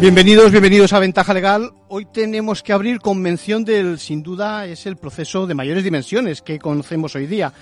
Bienvenidos, bienvenidos a Ventaja Legal. Hoy tenemos que abrir con mención del, sin duda, es el proceso de mayores dimensiones que conocemos hoy día.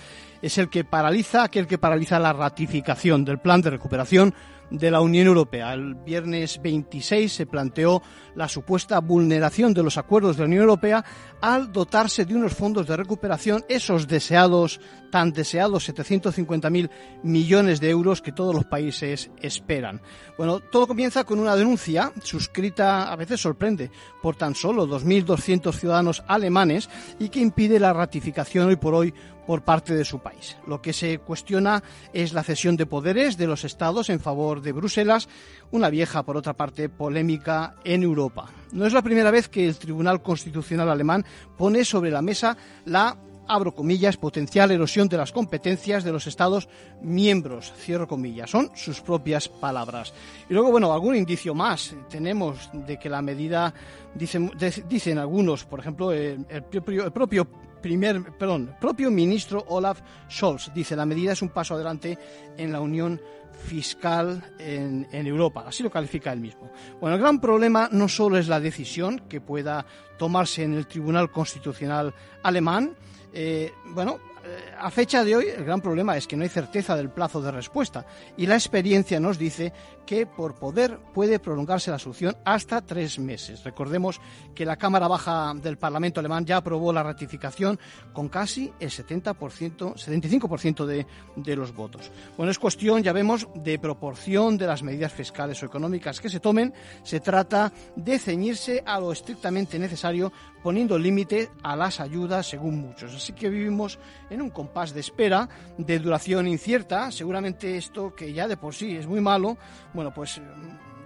Es el que paraliza, aquel que paraliza la ratificación del plan de recuperación de la Unión Europea. El viernes 26 se planteó la supuesta vulneración de los acuerdos de la Unión Europea al dotarse de unos fondos de recuperación, esos deseados, tan deseados 750.000 millones de euros que todos los países esperan. Bueno, todo comienza con una denuncia suscrita, a veces sorprende, por tan solo 2.200 ciudadanos alemanes y que impide la ratificación hoy por hoy por parte de su país. Lo que se cuestiona es la cesión de poderes de los estados en favor de Bruselas, una vieja, por otra parte, polémica en Europa. No es la primera vez que el Tribunal Constitucional alemán pone sobre la mesa la abro comillas, potencial erosión de las competencias de los Estados miembros, cierro comillas, son sus propias palabras. Y luego, bueno, algún indicio más tenemos de que la medida, dicen, dicen algunos, por ejemplo, el, propio, el propio primer, perdón, propio ministro Olaf Scholz dice la medida es un paso adelante en la unión fiscal en, en, Europa, así lo califica él mismo. Bueno, el gran problema no solo es la decisión que pueda tomarse en el Tribunal Constitucional alemán, eh, bueno, eh, a fecha de hoy el gran problema es que no hay certeza del plazo de respuesta y la experiencia nos dice que por poder puede prolongarse la solución hasta tres meses. Recordemos que la Cámara Baja del Parlamento alemán ya aprobó la ratificación con casi el 70%, 75% de, de los votos. Bueno, es cuestión, ya vemos, de proporción de las medidas fiscales o económicas que se tomen. Se trata de ceñirse a lo estrictamente necesario poniendo límite a las ayudas según muchos. Así que vivimos en un compás de espera de duración incierta. Seguramente esto, que ya de por sí es muy malo, bueno, pues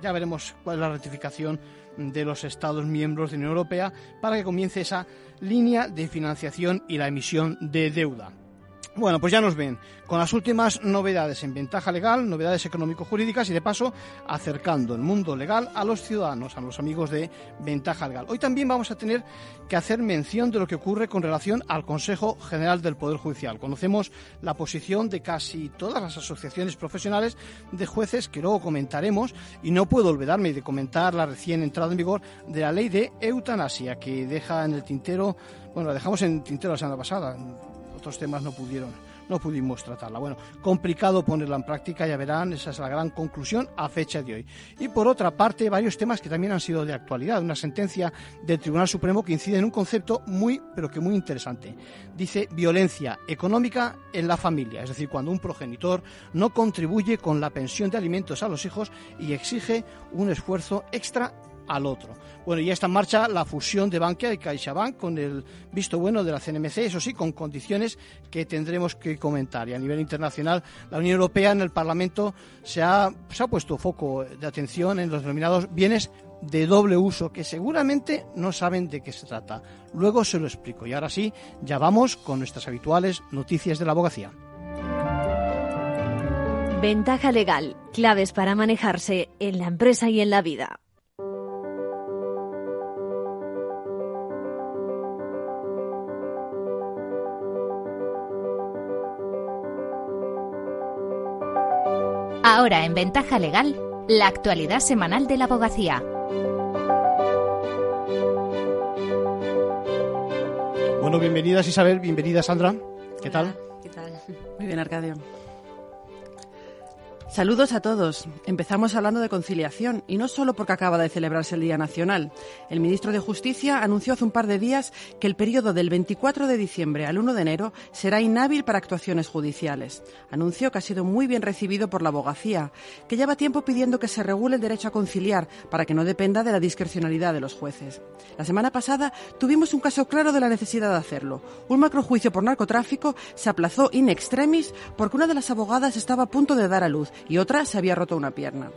ya veremos cuál es la ratificación de los Estados miembros de la Unión Europea para que comience esa línea de financiación y la emisión de deuda. Bueno, pues ya nos ven con las últimas novedades en ventaja legal, novedades económico-jurídicas y de paso acercando el mundo legal a los ciudadanos, a los amigos de ventaja legal. Hoy también vamos a tener que hacer mención de lo que ocurre con relación al Consejo General del Poder Judicial. Conocemos la posición de casi todas las asociaciones profesionales de jueces que luego comentaremos y no puedo olvidarme de comentar la recién entrada en vigor de la ley de eutanasia que deja en el tintero, bueno, la dejamos en el tintero la semana pasada otros temas no pudieron, no pudimos tratarla. Bueno, complicado ponerla en práctica, ya verán, esa es la gran conclusión a fecha de hoy. Y por otra parte, varios temas que también han sido de actualidad. Una sentencia del Tribunal Supremo que incide en un concepto muy, pero que muy interesante. Dice violencia económica en la familia, es decir, cuando un progenitor no contribuye con la pensión de alimentos a los hijos y exige un esfuerzo extra al otro. Bueno, ya está en marcha la fusión de Bankia y CaixaBank con el visto bueno de la CNMC, eso sí, con condiciones que tendremos que comentar. Y a nivel internacional, la Unión Europea en el Parlamento se ha, se ha puesto foco de atención en los denominados bienes de doble uso, que seguramente no saben de qué se trata. Luego se lo explico. Y ahora sí, ya vamos con nuestras habituales noticias de la abogacía. Ventaja legal, claves para manejarse en la empresa y en la vida. Ahora en Ventaja Legal, la actualidad semanal de la abogacía. Bueno, bienvenidas Isabel, bienvenida Sandra. ¿Qué tal? ¿Qué tal? Muy bien, Arcadio. Saludos a todos. Empezamos hablando de conciliación y no solo porque acaba de celebrarse el Día Nacional. El ministro de Justicia anunció hace un par de días que el periodo del 24 de diciembre al 1 de enero será inhábil para actuaciones judiciales. Anuncio que ha sido muy bien recibido por la abogacía, que lleva tiempo pidiendo que se regule el derecho a conciliar para que no dependa de la discrecionalidad de los jueces. La semana pasada tuvimos un caso claro de la necesidad de hacerlo. Un macrojuicio por narcotráfico se aplazó in extremis porque una de las abogadas estaba a punto de dar a luz y otra se había roto una pierna.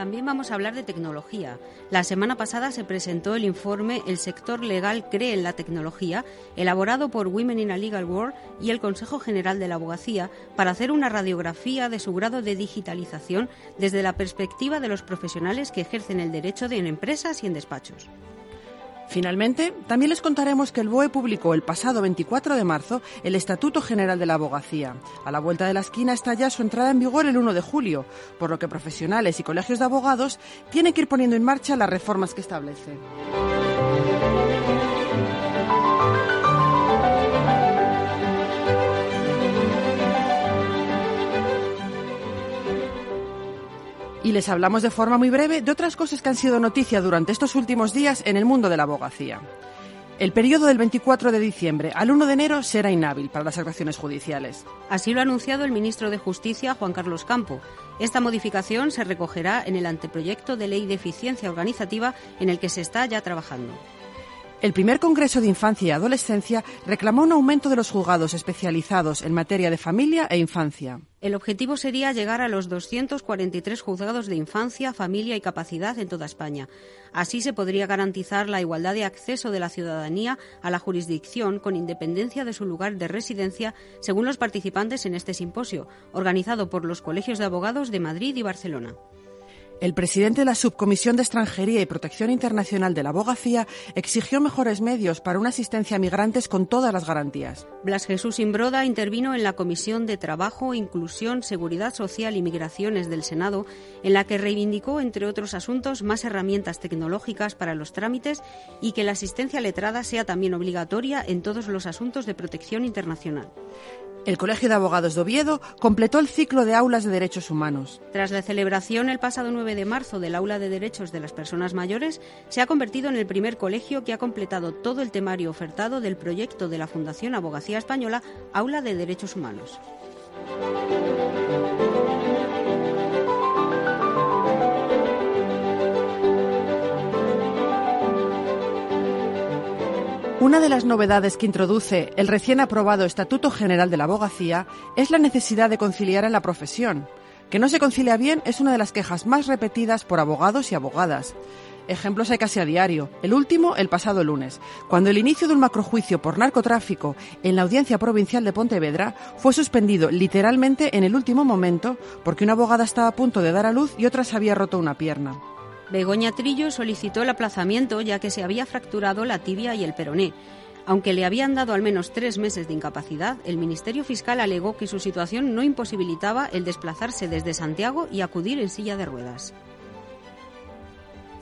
También vamos a hablar de tecnología. La semana pasada se presentó el informe El sector legal cree en la tecnología, elaborado por Women in a Legal World y el Consejo General de la Abogacía, para hacer una radiografía de su grado de digitalización desde la perspectiva de los profesionales que ejercen el derecho en empresas y en despachos. Finalmente, también les contaremos que el BOE publicó el pasado 24 de marzo el Estatuto General de la Abogacía. A la vuelta de la esquina está ya su entrada en vigor el 1 de julio, por lo que profesionales y colegios de abogados tienen que ir poniendo en marcha las reformas que establece. Y les hablamos de forma muy breve de otras cosas que han sido noticia durante estos últimos días en el mundo de la abogacía. El periodo del 24 de diciembre al 1 de enero será inhábil para las actuaciones judiciales. Así lo ha anunciado el ministro de Justicia, Juan Carlos Campo. Esta modificación se recogerá en el anteproyecto de ley de eficiencia organizativa en el que se está ya trabajando. El primer Congreso de Infancia y Adolescencia reclamó un aumento de los juzgados especializados en materia de familia e infancia. El objetivo sería llegar a los 243 juzgados de infancia, familia y capacidad en toda España. Así se podría garantizar la igualdad de acceso de la ciudadanía a la jurisdicción con independencia de su lugar de residencia, según los participantes en este simposio, organizado por los colegios de abogados de Madrid y Barcelona. El presidente de la Subcomisión de Extranjería y Protección Internacional de la Abogacía exigió mejores medios para una asistencia a migrantes con todas las garantías. Blas Jesús Imbroda intervino en la Comisión de Trabajo, Inclusión, Seguridad Social y Migraciones del Senado, en la que reivindicó, entre otros asuntos, más herramientas tecnológicas para los trámites y que la asistencia letrada sea también obligatoria en todos los asuntos de protección internacional. El Colegio de Abogados de Oviedo completó el ciclo de aulas de derechos humanos. Tras la celebración el pasado 9 de marzo del Aula de Derechos de las Personas Mayores, se ha convertido en el primer colegio que ha completado todo el temario ofertado del proyecto de la Fundación Abogacía Española Aula de Derechos Humanos. Una de las novedades que introduce el recién aprobado Estatuto General de la Abogacía es la necesidad de conciliar en la profesión. Que no se concilia bien es una de las quejas más repetidas por abogados y abogadas. Ejemplos hay casi a diario. El último, el pasado lunes, cuando el inicio de un macrojuicio por narcotráfico en la Audiencia Provincial de Pontevedra fue suspendido literalmente en el último momento porque una abogada estaba a punto de dar a luz y otra se había roto una pierna. Begoña Trillo solicitó el aplazamiento ya que se había fracturado la tibia y el peroné. Aunque le habían dado al menos tres meses de incapacidad, el Ministerio Fiscal alegó que su situación no imposibilitaba el desplazarse desde Santiago y acudir en silla de ruedas.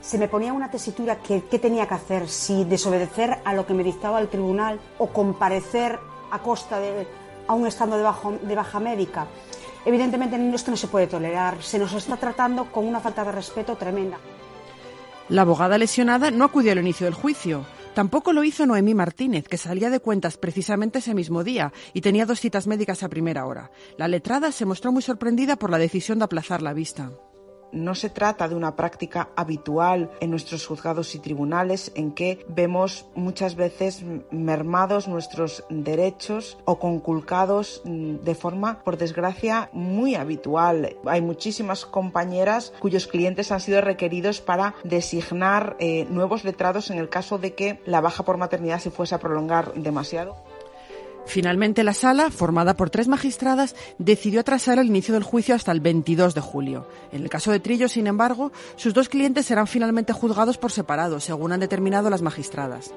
Se me ponía una tesitura que qué tenía que hacer, si desobedecer a lo que me dictaba el tribunal o comparecer a costa de, aún estando de, de baja médica. Evidentemente esto no se puede tolerar, se nos está tratando con una falta de respeto tremenda. La abogada lesionada no acudió al inicio del juicio. Tampoco lo hizo Noemí Martínez, que salía de cuentas precisamente ese mismo día y tenía dos citas médicas a primera hora. La letrada se mostró muy sorprendida por la decisión de aplazar la vista. No se trata de una práctica habitual en nuestros juzgados y tribunales en que vemos muchas veces mermados nuestros derechos o conculcados mm, de forma, por desgracia, muy habitual. Hay muchísimas compañeras cuyos clientes han sido requeridos para designar eh, nuevos letrados en el caso de que la baja por maternidad se fuese a prolongar demasiado. Finalmente, la sala, formada por tres magistradas, decidió atrasar el inicio del juicio hasta el 22 de julio. En el caso de Trillo, sin embargo, sus dos clientes serán finalmente juzgados por separado, según han determinado las magistradas.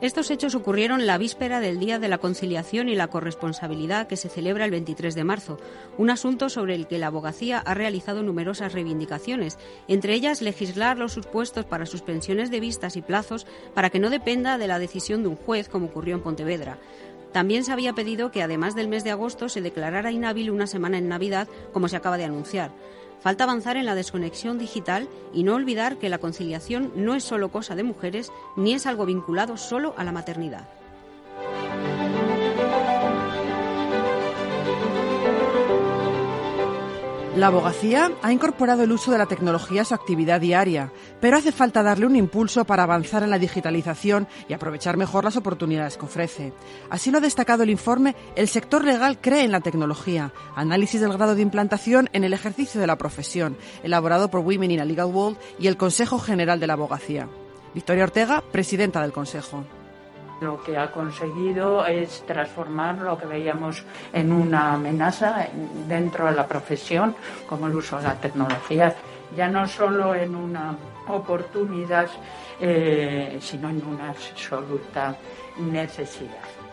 Estos hechos ocurrieron la víspera del Día de la Conciliación y la Corresponsabilidad que se celebra el 23 de marzo, un asunto sobre el que la abogacía ha realizado numerosas reivindicaciones, entre ellas legislar los supuestos para suspensiones de vistas y plazos para que no dependa de la decisión de un juez como ocurrió en Pontevedra. También se había pedido que además del mes de agosto se declarara inhábil una semana en Navidad, como se acaba de anunciar. Falta avanzar en la desconexión digital y no olvidar que la conciliación no es solo cosa de mujeres ni es algo vinculado solo a la maternidad. La abogacía ha incorporado el uso de la tecnología a su actividad diaria, pero hace falta darle un impulso para avanzar en la digitalización y aprovechar mejor las oportunidades que ofrece. Así lo ha destacado el informe El sector legal cree en la tecnología, análisis del grado de implantación en el ejercicio de la profesión, elaborado por Women in a Legal World y el Consejo General de la Abogacía. Victoria Ortega, presidenta del Consejo. Lo que ha conseguido es transformar lo que veíamos en una amenaza dentro de la profesión, como el uso de la tecnología, ya no solo en una oportunidad, eh, sino en una absoluta necesidad.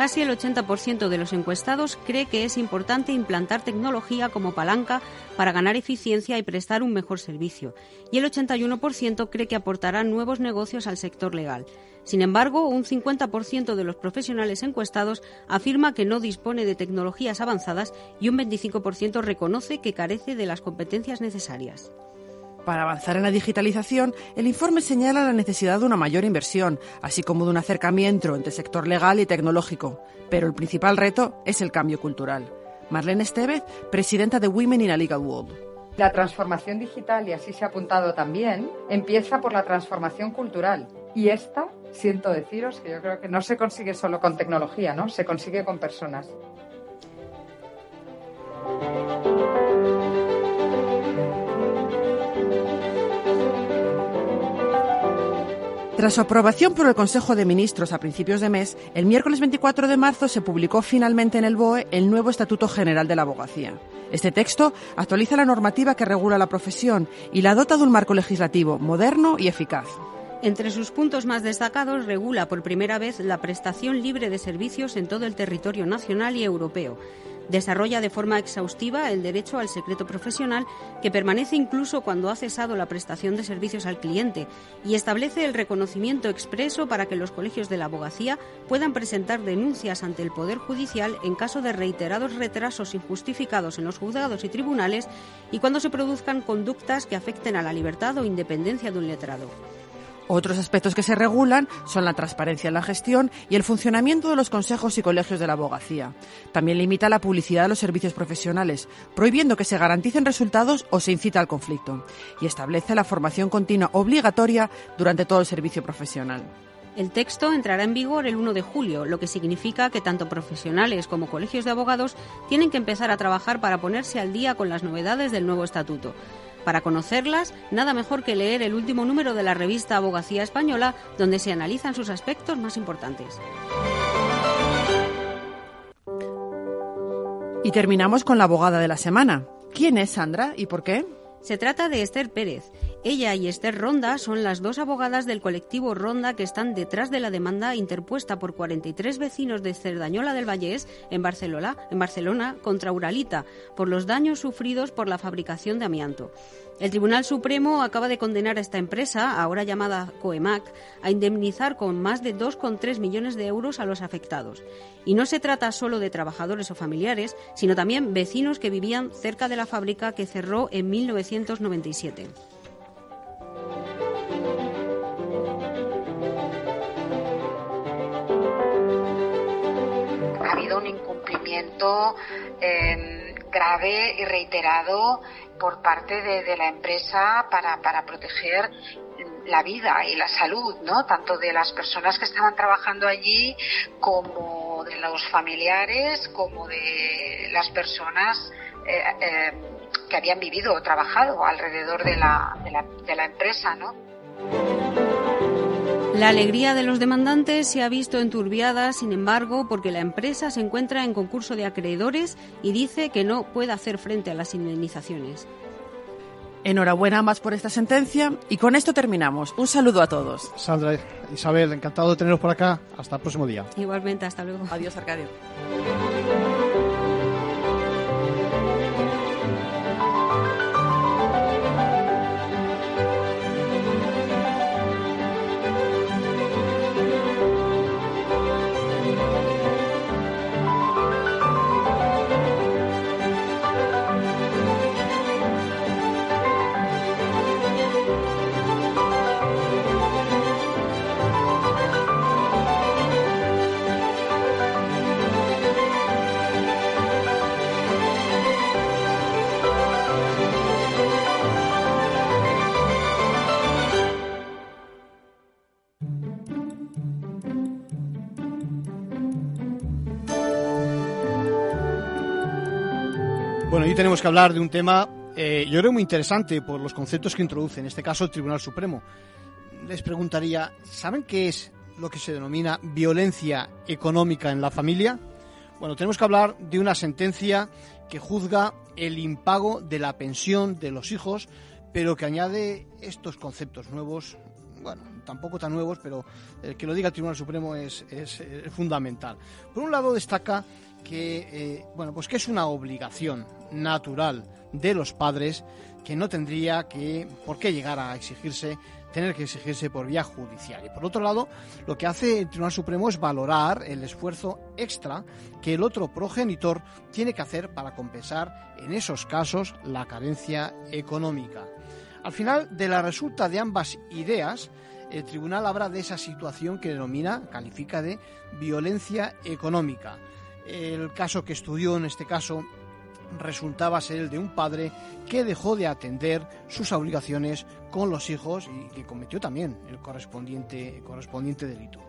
Casi el 80% de los encuestados cree que es importante implantar tecnología como palanca para ganar eficiencia y prestar un mejor servicio, y el 81% cree que aportará nuevos negocios al sector legal. Sin embargo, un 50% de los profesionales encuestados afirma que no dispone de tecnologías avanzadas y un 25% reconoce que carece de las competencias necesarias. Para avanzar en la digitalización, el informe señala la necesidad de una mayor inversión, así como de un acercamiento entre sector legal y tecnológico. Pero el principal reto es el cambio cultural. Marlene Estevez, presidenta de Women in a Legal World. La transformación digital, y así se ha apuntado también, empieza por la transformación cultural. Y esta, siento deciros que yo creo que no se consigue solo con tecnología, ¿no? Se consigue con personas. Tras su aprobación por el Consejo de Ministros a principios de mes, el miércoles 24 de marzo se publicó finalmente en el BOE el nuevo Estatuto General de la Abogacía. Este texto actualiza la normativa que regula la profesión y la dota de un marco legislativo moderno y eficaz. Entre sus puntos más destacados regula por primera vez la prestación libre de servicios en todo el territorio nacional y europeo Desarrolla de forma exhaustiva el derecho al secreto profesional que permanece incluso cuando ha cesado la prestación de servicios al cliente y establece el reconocimiento expreso para que los colegios de la abogacía puedan presentar denuncias ante el Poder Judicial en caso de reiterados retrasos injustificados en los juzgados y tribunales y cuando se produzcan conductas que afecten a la libertad o independencia de un letrado. Otros aspectos que se regulan son la transparencia en la gestión y el funcionamiento de los consejos y colegios de la abogacía. También limita la publicidad de los servicios profesionales, prohibiendo que se garanticen resultados o se incita al conflicto. Y establece la formación continua obligatoria durante todo el servicio profesional. El texto entrará en vigor el 1 de julio, lo que significa que tanto profesionales como colegios de abogados tienen que empezar a trabajar para ponerse al día con las novedades del nuevo estatuto. Para conocerlas, nada mejor que leer el último número de la revista Abogacía Española, donde se analizan sus aspectos más importantes. Y terminamos con la abogada de la semana. ¿Quién es Sandra y por qué? Se trata de Esther Pérez. Ella y Esther Ronda son las dos abogadas del colectivo Ronda que están detrás de la demanda interpuesta por 43 vecinos de Cerdañola del Vallés en Barcelona, en Barcelona contra Uralita por los daños sufridos por la fabricación de amianto. El Tribunal Supremo acaba de condenar a esta empresa, ahora llamada Coemac, a indemnizar con más de 2,3 millones de euros a los afectados. Y no se trata solo de trabajadores o familiares, sino también vecinos que vivían cerca de la fábrica que cerró en 1997. Un incumplimiento eh, grave y reiterado por parte de, la empresa para, proteger la vida y la salud, ¿no? Tanto de las personas que estaban trabajando allí como de los familiares, como de las personas eh, eh, que habían vivido o trabajado alrededor de la, de la, de la empresa, ¿no? La alegría de los demandantes se ha visto enturbiada, sin embargo, porque la empresa se encuentra en concurso de acreedores y dice que no puede hacer frente a las indemnizaciones. Enhorabuena más por esta sentencia y con esto terminamos. Un saludo a todos. Sandra, Isabel, encantado de teneros por acá. Hasta el próximo día. Igualmente, hasta luego. Adiós, Arcadio. Tenemos que hablar de un tema, eh, yo creo muy interesante por los conceptos que introduce, en este caso el Tribunal Supremo. Les preguntaría, ¿saben qué es lo que se denomina violencia económica en la familia? Bueno, tenemos que hablar de una sentencia que juzga el impago de la pensión de los hijos, pero que añade estos conceptos nuevos, bueno, tampoco tan nuevos, pero el que lo diga el Tribunal Supremo es, es, es fundamental. Por un lado destaca que eh, bueno pues que es una obligación natural de los padres que no tendría que por qué llegar a exigirse tener que exigirse por vía judicial. Y por otro lado, lo que hace el Tribunal Supremo es valorar el esfuerzo extra que el otro progenitor tiene que hacer para compensar en esos casos la carencia económica. Al final de la resulta de ambas ideas, el tribunal habla de esa situación que denomina, califica de violencia económica. El caso que estudió en este caso resultaba ser el de un padre que dejó de atender sus obligaciones con los hijos y que cometió también el correspondiente, delito.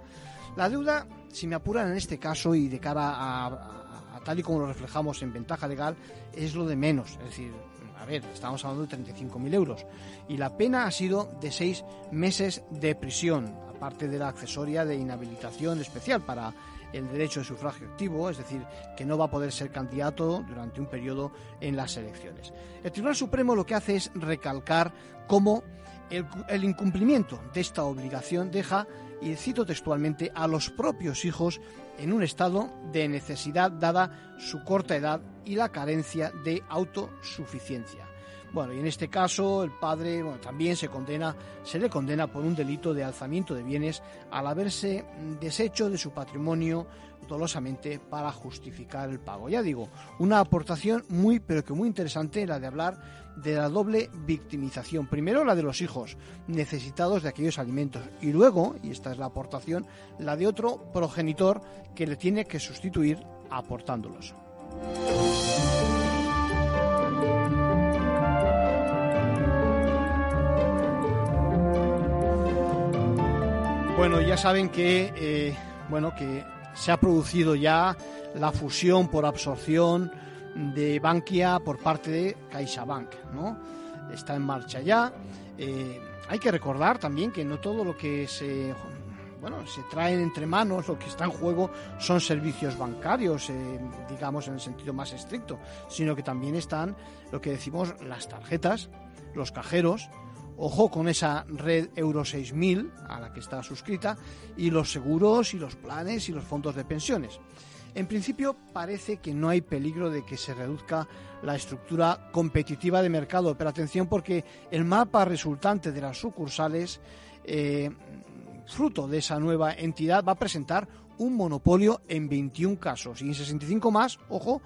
La deuda, si me apuran en este caso y de cara a, a, a tal y como lo reflejamos en ventaja legal, es lo de menos. Es decir, a ver, estamos hablando de 35.000 euros y la pena ha sido de seis meses de prisión, aparte de la accesoria de inhabilitación especial para el derecho de sufragio activo, es decir, que no va a poder ser candidato durante un periodo en las elecciones. El Tribunal Supremo lo que hace es recalcar cómo el, el incumplimiento de esta obligación deja, y cito textualmente, a los propios hijos en un estado de necesidad dada su corta edad y la carencia de autosuficiencia. Bueno, y en este caso el padre también se condena, se le condena por un delito de alzamiento de bienes al haberse deshecho de su patrimonio dolosamente para justificar el pago. Ya digo, una aportación muy pero que muy interesante la de hablar de la doble victimización. Primero la de los hijos necesitados de aquellos alimentos y luego, y esta es la aportación, la de otro progenitor que le tiene que sustituir aportándolos. Bueno, ya saben que, eh, bueno, que se ha producido ya la fusión por absorción de Bankia por parte de CaixaBank, ¿no? Está en marcha ya. Eh, hay que recordar también que no todo lo que se bueno, se traen entre manos, lo que está en juego son servicios bancarios, eh, digamos en el sentido más estricto, sino que también están lo que decimos las tarjetas, los cajeros, Ojo con esa red Euro 6000 a la que está suscrita y los seguros y los planes y los fondos de pensiones. En principio parece que no hay peligro de que se reduzca la estructura competitiva de mercado, pero atención porque el mapa resultante de las sucursales, eh, fruto de esa nueva entidad, va a presentar un monopolio en 21 casos y en 65 más, ojo,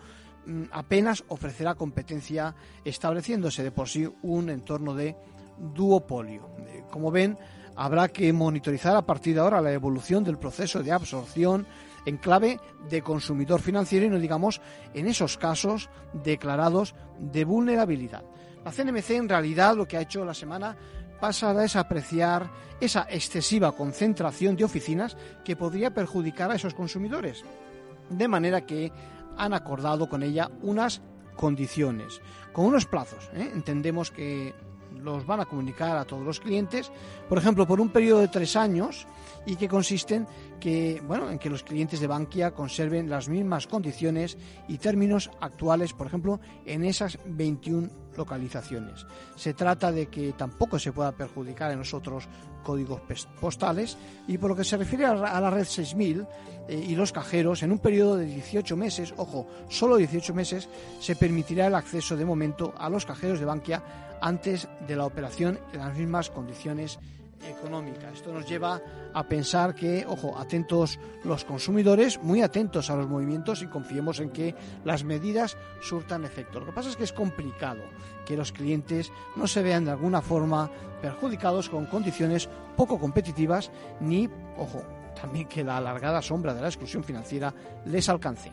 mm, apenas ofrecerá competencia estableciéndose de por sí un entorno de duopolio. Eh, como ven, habrá que monitorizar a partir de ahora la evolución del proceso de absorción en clave de consumidor financiero y no digamos en esos casos declarados de vulnerabilidad. La CNMC en realidad lo que ha hecho la semana pasada es apreciar esa excesiva concentración de oficinas que podría perjudicar a esos consumidores. De manera que han acordado con ella unas condiciones, con unos plazos. ¿eh? Entendemos que los van a comunicar a todos los clientes, por ejemplo, por un periodo de tres años y que consisten que, bueno, en que los clientes de Bankia conserven las mismas condiciones y términos actuales, por ejemplo, en esas 21 localizaciones. Se trata de que tampoco se pueda perjudicar en los otros códigos postales y por lo que se refiere a la red 6000 eh, y los cajeros, en un periodo de 18 meses, ojo, solo 18 meses, se permitirá el acceso de momento a los cajeros de Bankia antes de la operación en las mismas condiciones económica. Esto nos lleva a pensar que, ojo, atentos los consumidores, muy atentos a los movimientos y confiemos en que las medidas surtan efecto. Lo que pasa es que es complicado que los clientes no se vean de alguna forma perjudicados con condiciones poco competitivas ni, ojo, también que la alargada sombra de la exclusión financiera les alcance.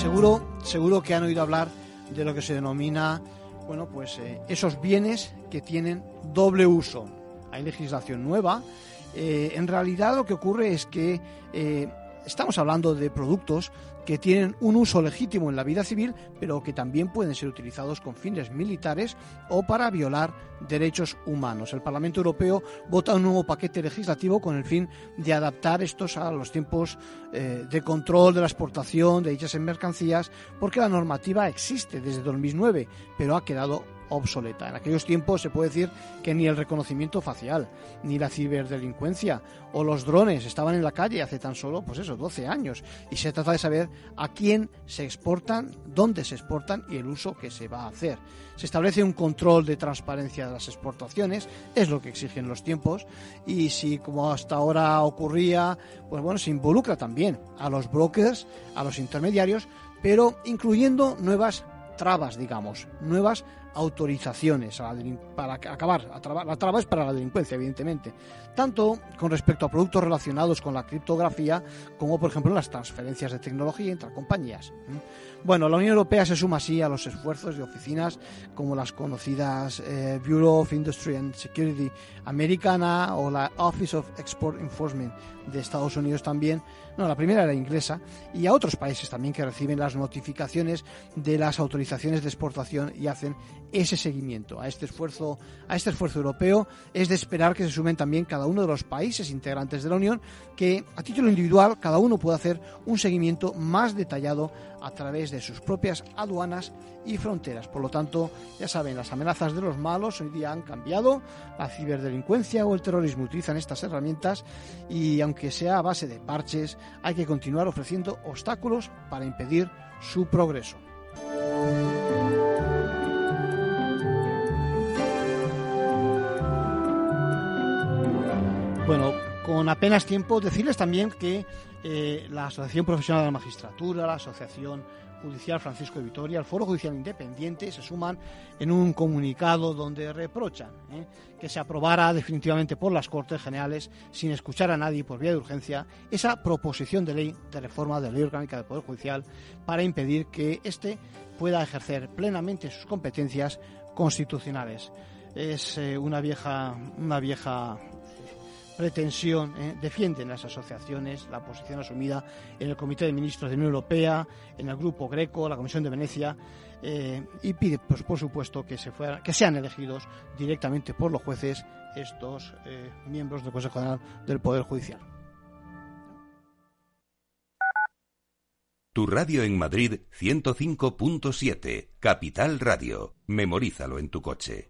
Seguro, seguro que han oído hablar de lo que se denomina, bueno, pues eh, esos bienes que tienen doble uso. Hay legislación nueva Eh, en realidad lo que ocurre es que eh, estamos hablando de productos que tienen un uso legítimo en la vida civil, pero que también pueden ser utilizados con fines militares o para violar derechos humanos. El Parlamento Europeo vota un nuevo paquete legislativo con el fin de adaptar estos a los tiempos eh, de control de la exportación de dichas mercancías, porque la normativa existe desde 2009, pero ha quedado obsoleta. En aquellos tiempos se puede decir que ni el reconocimiento facial, ni la ciberdelincuencia o los drones estaban en la calle hace tan solo, pues eso, 12 años. Y se trata de saber a quién se exportan, dónde se exportan y el uso que se va a hacer. Se establece un control de transparencia de las exportaciones, es lo que exigen los tiempos, y si como hasta ahora ocurría, pues bueno, se involucra también a los brokers, a los intermediarios, pero incluyendo nuevas trabas, digamos, nuevas autorizaciones para acabar. La traba es para la delincuencia, evidentemente. Tanto con respecto a productos relacionados con la criptografía, como por ejemplo las transferencias de tecnología entre compañías. Bueno, la Unión Europea se suma así a los esfuerzos de oficinas como las conocidas eh, Bureau of Industry and Security americana o la Office of Export Enforcement de Estados Unidos también, la primera era inglesa, y a otros países también que reciben las notificaciones de las autorizaciones de exportación y hacen ese seguimiento a este esfuerzo, a este esfuerzo europeo. Es de esperar que se sumen también cada uno de los países integrantes de la Unión, que a título individual cada uno pueda hacer un seguimiento más detallado a través de sus propias aduanas y fronteras. Por lo tanto, ya saben, las amenazas de los malos hoy día han cambiado, la ciberdelincuencia o el terrorismo utilizan estas herramientas y aunque sea a base de parches, hay que continuar ofreciendo obstáculos para impedir su progreso. Bueno, con apenas tiempo, decirles también que eh, la Asociación Profesional de la Magistratura, la Asociación Judicial Francisco de Vitoria, el Foro Judicial Independiente se suman en un comunicado donde reprochan ¿eh? que se aprobara definitivamente por las Cortes Generales, sin escuchar a nadie por vía de urgencia, esa proposición de ley de reforma de la Ley Orgánica del Poder Judicial para impedir que éste pueda ejercer plenamente sus competencias constitucionales. Es eh, una vieja, una vieja pretensión eh, defienden las asociaciones la posición asumida en el Comité de Ministros de la Unión Europea, en el Grupo Greco, la Comisión de Venecia, eh, y pide, pues, por supuesto, que, se que sean elegidos directamente por los jueces estos eh, miembros del Consejo General del Poder Judicial. Tu radio en Madrid 105.7, Capital Radio. Memorízalo en tu coche.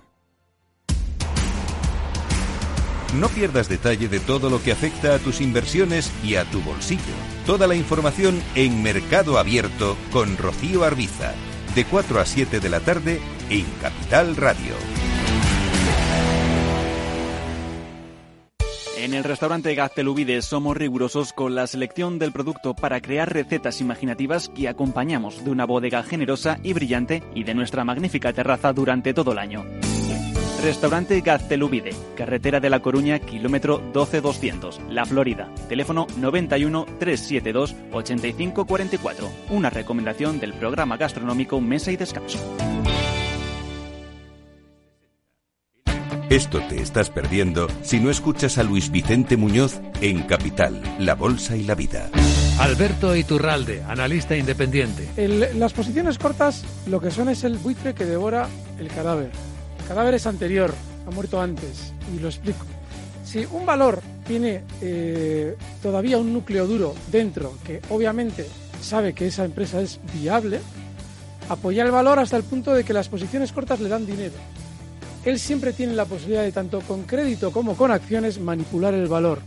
No pierdas detalle de todo lo que afecta a tus inversiones y a tu bolsillo. Toda la información en Mercado Abierto con Rocío Arbiza, de 4 a 7 de la tarde en Capital Radio. En el restaurante Gaztelubides somos rigurosos con la selección del producto para crear recetas imaginativas que acompañamos de una bodega generosa y brillante y de nuestra magnífica terraza durante todo el año. Restaurante Gaztelubide, carretera de La Coruña, kilómetro 12200, La Florida. Teléfono 91 372 8544. Una recomendación del programa gastronómico Mesa y Descanso. Esto te estás perdiendo si no escuchas a Luis Vicente Muñoz en Capital, La Bolsa y la Vida. Alberto Iturralde, analista independiente. las posiciones cortas lo que son es el buitre que devora el cadáver cadáver es anterior, ha muerto antes, y lo explico. Si un valor tiene eh, todavía un núcleo duro dentro, que obviamente sabe que esa empresa es viable, apoyar el valor hasta el punto de que las posiciones cortas le dan dinero. Él siempre tiene la posibilidad de, tanto con crédito como con acciones, manipular el valor.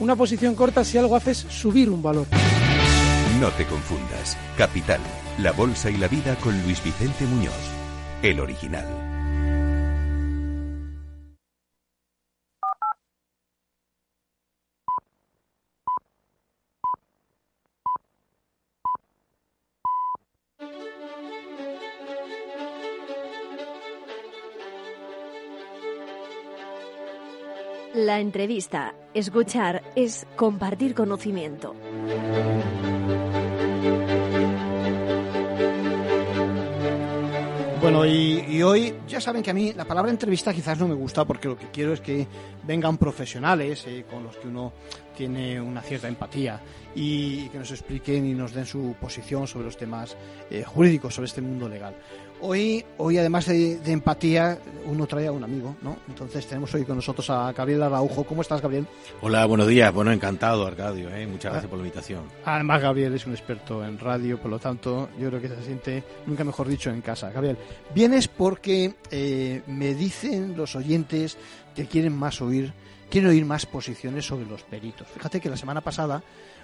Una posición corta si algo hace subir un valor. No te confundas. Capital, la bolsa y la vida con Luis Vicente Muñoz, el original. La entrevista, escuchar, es compartir conocimiento. Bueno, y, hoy ya saben que a mí la palabra entrevista quizás no me gusta porque lo que quiero es que vengan profesionales eh, con los que uno tiene una cierta empatía y que nos expliquen y nos den su posición sobre los temas eh, jurídicos, sobre este mundo legal. Hoy, hoy además de, empatía, uno trae a un amigo, ¿no? Entonces tenemos hoy con nosotros a Gabriel Araujo. ¿Cómo estás, Gabriel? Hola, buenos días. Bueno, encantado, Arcadio. ¿eh? Muchas gracias por la invitación. Además, Gabriel es un experto en radio, por lo tanto, yo creo que se siente, nunca mejor dicho, en casa. Gabriel, vienes porque eh, me dicen los oyentes que quieren más oír, quieren oír más posiciones sobre los peritos. Fíjate que la semana pasada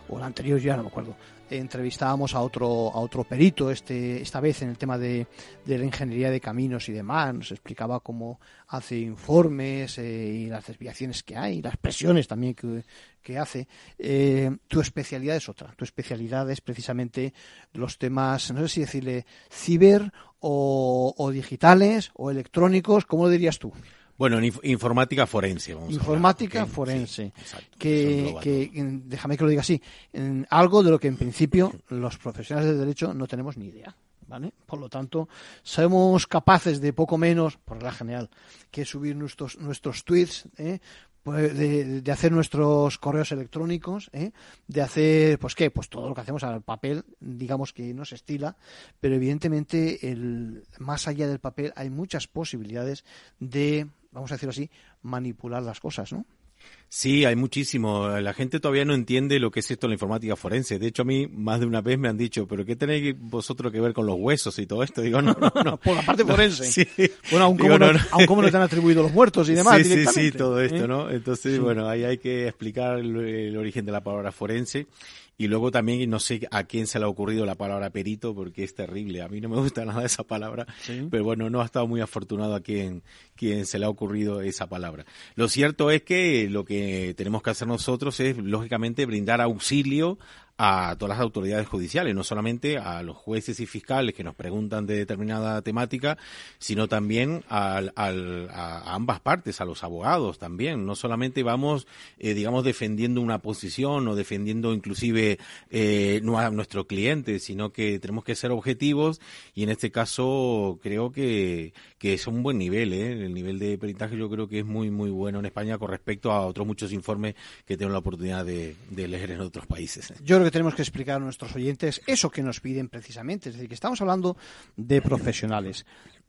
o la anterior ya no me acuerdo, entrevistábamos a otro, a otro perito, este, esta vez en el tema de, de la ingeniería de caminos y demás, nos explicaba cómo hace informes eh, y las desviaciones que hay, las presiones también que, que hace. Eh, tu especialidad es otra, tu especialidad es precisamente los temas, no sé si decirle ciber o, o digitales o electrónicos, ¿cómo lo dirías tú? Bueno, informática forense. Vamos informática forense. que, déjame que lo diga así, en algo de lo que en principio los profesionales de derecho no tenemos ni idea. ¿Vale? Por lo tanto, somos capaces de poco menos, por la general, que subir nuestros, nuestros tweets, ¿eh? pues de, hacer nuestros correos electrónicos, ¿eh? de hacer, pues qué, pues todo lo que hacemos al papel, digamos que no se estila, pero evidentemente el, más allá del papel hay muchas posibilidades de vamos a decirlo así, manipular las cosas, ¿no? Sí, hay muchísimo. La gente todavía no entiende lo que es esto la informática forense. De hecho, a mí más de una vez me han dicho, ¿pero qué tenéis vosotros que ver con los huesos y todo esto? Digo, no, no, no. Por la parte forense. Sí. Bueno, aún como, no, nos han atribuido los muertos y demás. Sí, sí, sí, todo esto, ¿eh? ¿no? Entonces, bueno, ahí hay que explicar el origen de la palabra forense y luego también no sé a quién se le ha ocurrido la palabra perito porque es terrible. A mí no me gusta nada esa palabra, pero bueno, no ha estado muy afortunado a quien, quien se le ha ocurrido esa palabra. Lo cierto es que lo que tenemos que hacer nosotros es, lógicamente, brindar auxilio a todas las autoridades judiciales, no solamente a los jueces y fiscales que nos preguntan de determinada temática, sino también a ambas partes, a los abogados también. No solamente vamos, eh, digamos, defendiendo una posición o defendiendo inclusive eh, a nuestro cliente, sino que tenemos que ser objetivos y en este caso creo que, que es un buen nivel. ¿eh? El nivel de peritaje yo creo que es muy, muy bueno en España con respecto a otros muchos informes que tengo la oportunidad de, leer en otros países. Yo que tenemos que explicar a nuestros oyentes eso que nos piden precisamente. Es decir, que estamos hablando de profesionales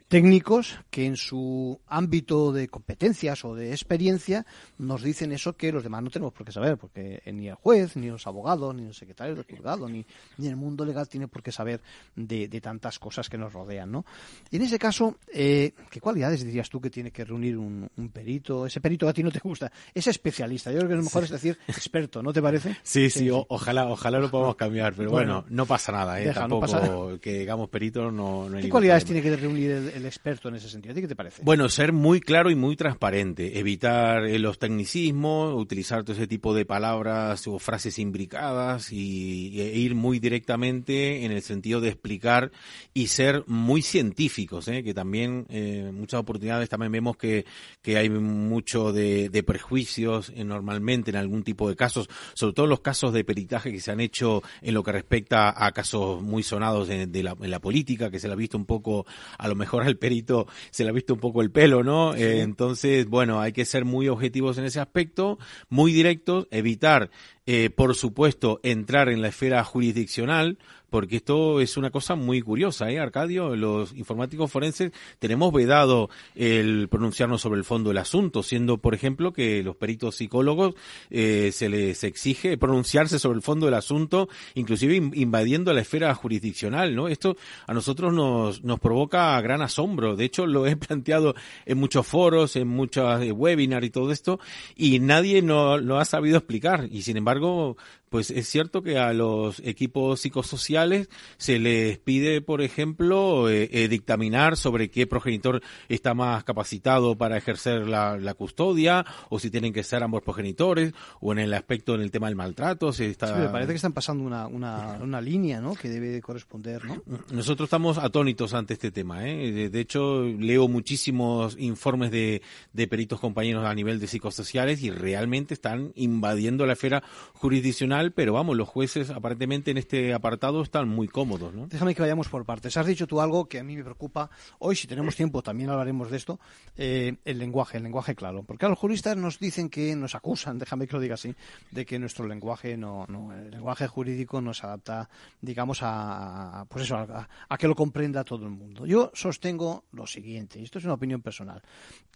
técnicos que en su ámbito de competencias o de experiencia nos dicen eso que los demás no tenemos por qué saber, porque ni el juez, ni los abogados, ni los secretarios del juzgado, ni, ni el mundo legal tiene por qué saber de, tantas cosas que nos rodean, ¿no? Y en ese caso, eh, ¿qué cualidades dirías tú que tiene que reunir un, perito? Ese perito a ti no te gusta, ese especialista. Yo creo que lo mejor es decir experto, ¿no te parece? Sí, sí, ojalá, ojalá lo podamos cambiar, pero bueno, no pasa nada, ¿eh? Tampoco que digamos perito no, ¿Qué cualidades tiene que reunir el el experto en ese sentido. qué te parece? Bueno, ser muy claro y muy transparente, evitar eh, los tecnicismos, utilizar todo ese tipo de palabras o frases imbricadas y, e ir muy directamente en el sentido de explicar y ser muy científicos, ¿eh? que también eh, muchas oportunidades también vemos que, que hay mucho de, prejuicios normalmente en algún tipo de casos, sobre todo los casos de peritaje que se han hecho en lo que respecta a casos muy sonados de, la, en la política, que se le ha visto un poco a lo mejor al perito se le ha visto un poco el pelo, ¿no? Eh, entonces, bueno, hay que ser muy objetivos en ese aspecto, muy directos, evitar, eh, por supuesto, entrar en la esfera jurisdiccional, porque esto es una cosa muy curiosa, ¿eh, Arcadio? Los informáticos forenses tenemos vedado el pronunciarnos sobre el fondo del asunto, siendo, por ejemplo, que los peritos psicólogos eh, se les exige pronunciarse sobre el fondo del asunto, inclusive invadiendo la esfera jurisdiccional, ¿no? Esto a nosotros nos, nos provoca gran asombro. De hecho, lo he planteado en muchos foros, en muchos webinars y todo esto, y nadie no, lo ha sabido explicar. Y sin embargo, embargo, pues es cierto que a los equipos psicosociales se les pide, por ejemplo, eh, eh, dictaminar sobre qué progenitor está más capacitado para ejercer la, custodia, o si tienen que ser ambos progenitores, o en el aspecto, en el tema del maltrato. Está... Sí, me parece que están pasando una, una, una línea ¿no? que debe corresponder. ¿no? Nosotros estamos atónitos ante este tema. ¿eh? De, hecho, leo muchísimos informes de, de peritos compañeros a nivel de psicosociales y realmente están invadiendo la esfera jurisdiccional, pero vamos, los jueces aparentemente en este apartado están muy cómodos, ¿no? Déjame que vayamos por partes. Has dicho tú algo que a mí me preocupa. Hoy, si tenemos tiempo, también hablaremos de esto. Eh, el lenguaje, el lenguaje claro. Porque los juristas nos dicen que nos acusan, déjame que lo diga así, de que nuestro lenguaje no, no el lenguaje jurídico no se adapta, digamos, a, pues eso, a, a que lo comprenda todo el mundo. Yo sostengo lo siguiente, y esto es una opinión personal,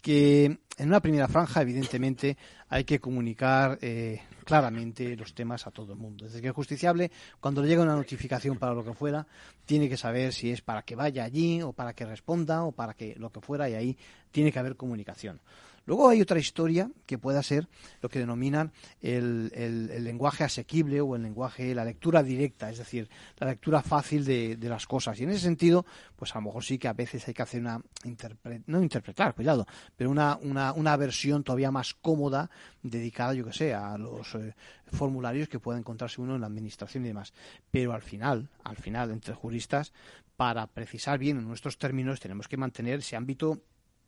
que en una primera franja, evidentemente, hay que comunicar eh, claramente los temas a todo el mundo. Es decir, que el justiciable, cuando le llega una notificación para lo que fuera, tiene que saber si es para que vaya allí o para que responda o para que lo que fuera y ahí tiene que haber comunicación. Luego hay otra historia que pueda ser lo que denominan el, lenguaje asequible o el lenguaje, la lectura directa, es decir, la lectura fácil de, las cosas. Y en ese sentido, pues a lo mejor sí que a veces hay que hacer una, no interpretar, cuidado, pero una, una, una versión todavía más cómoda dedicada, yo que sé, a los eh, formularios que pueda encontrarse uno en la administración y demás. Pero al final, al final, entre juristas, para precisar bien en nuestros términos, tenemos que mantener ese ámbito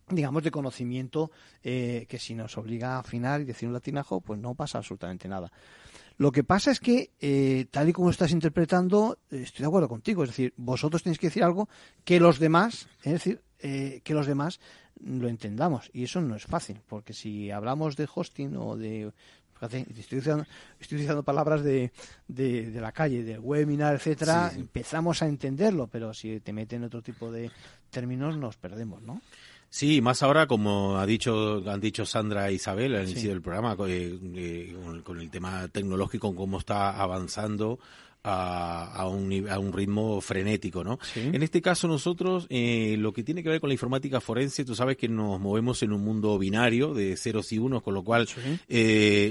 digamos, de conocimiento eh, que si nos obliga a afinar y decir un latinajo, pues no pasa absolutamente nada. Lo que pasa es que, eh, tal y como estás interpretando, estoy de acuerdo contigo. Es decir, vosotros tenéis que decir algo que los demás, es decir, eh, que los demás lo entendamos. Y eso no es fácil, porque si hablamos de hosting o de estoy utilizando, palabras de, de, la calle, de webinar, etcétera, empezamos a entenderlo, pero si te meten otro tipo de términos nos perdemos, ¿no? Sí, más ahora, como ha dicho, han dicho Sandra e Isabel al inicio del programa, eh, eh, con, el tema tecnológico, cómo está avanzando a, un, a un ritmo frenético, ¿no? En este caso nosotros, eh, lo que tiene que ver con la informática forense, tú sabes que nos movemos en un mundo binario de ceros y unos, con lo cual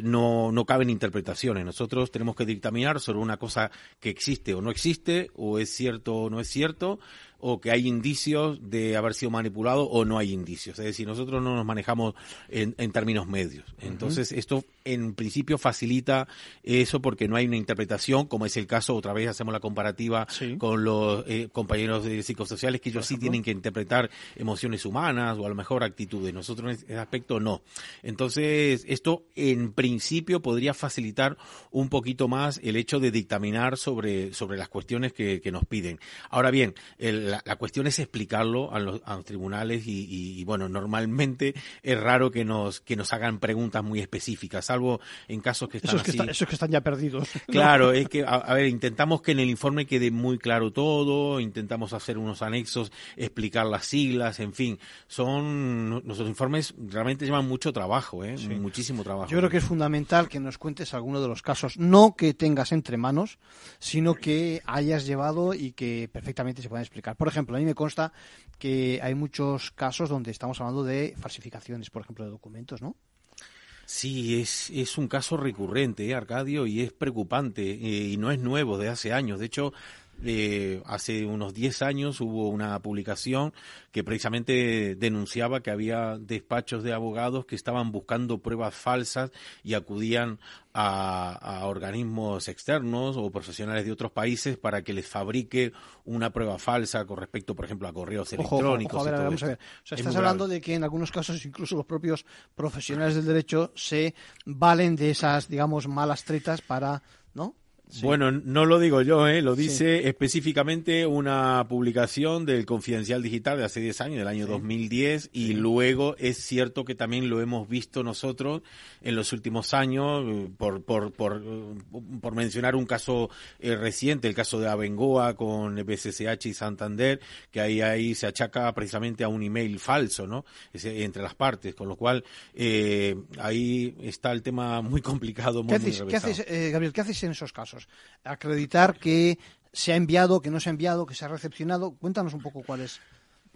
no, no caben interpretaciones. Nosotros tenemos que dictaminar sobre una cosa que existe o no existe, o es cierto o no es cierto, o que hay indicios de haber sido manipulado o no hay indicios. Es decir, nosotros no nos manejamos en, términos medios. Entonces, esto en principio facilita eso porque no hay una interpretación, como es el caso, otra vez hacemos la comparativa con los eh, compañeros de psicosociales, que ellos sí tienen que interpretar emociones humanas o a lo mejor actitudes. Nosotros en ese aspecto no. Entonces, esto en principio podría facilitar un poquito más el hecho de dictaminar sobre, sobre las cuestiones que, que nos piden. Ahora bien, el, la, cuestión es explicarlo a los, tribunales y, bueno, normalmente es raro que nos, que nos hagan preguntas muy específicas, salvo en casos que están esos que, esos que están ya perdidos. Claro, es que, a, ver, intentamos que en el informe quede muy claro todo, intentamos hacer unos anexos, explicar las siglas, en fin, son, nuestros informes realmente llevan mucho trabajo, ¿eh? muchísimo trabajo. Yo creo que es fundamental que nos cuentes alguno de los casos, no que tengas entre manos, sino que hayas llevado y que perfectamente se puedan explicar. Por ejemplo, a mí me consta que hay muchos casos donde estamos hablando de falsificaciones, por ejemplo, de documentos, ¿no? Sí, es, es un caso recurrente, ¿eh, Arcadio, y es preocupante, eh, y no es nuevo, de hace años. De hecho, eh, hace unos 10 años hubo una publicación que precisamente denunciaba que había despachos de abogados que estaban buscando pruebas falsas y acudían a, organismos externos o profesionales de otros países para que les fabrique una prueba falsa con respecto, por ejemplo, a correos electrónicos. vamos a ver. O sea, estás hablando de que en algunos casos incluso los propios profesionales del derecho se valen de esas, digamos, malas tretas para, ¿no? Bueno, no lo digo yo, ¿eh? lo dice específicamente una publicación del Confidencial Digital de hace 10 años, del año 2010, y luego es cierto que también lo hemos visto nosotros en los últimos años, eh, por, por, por, por mencionar un caso eh, reciente, el caso de Abengoa con BCCH y Santander, que ahí, ahí se achaca precisamente a un email falso, ¿no? entre las partes, con lo cual eh, ahí está el tema muy complicado. Muy, ¿Qué haces, Gabriel, qué haces en esos casos? Acreditar que se ha enviado, que no se ha enviado, que se ha recepcionado. Cuéntanos un poco cuál es.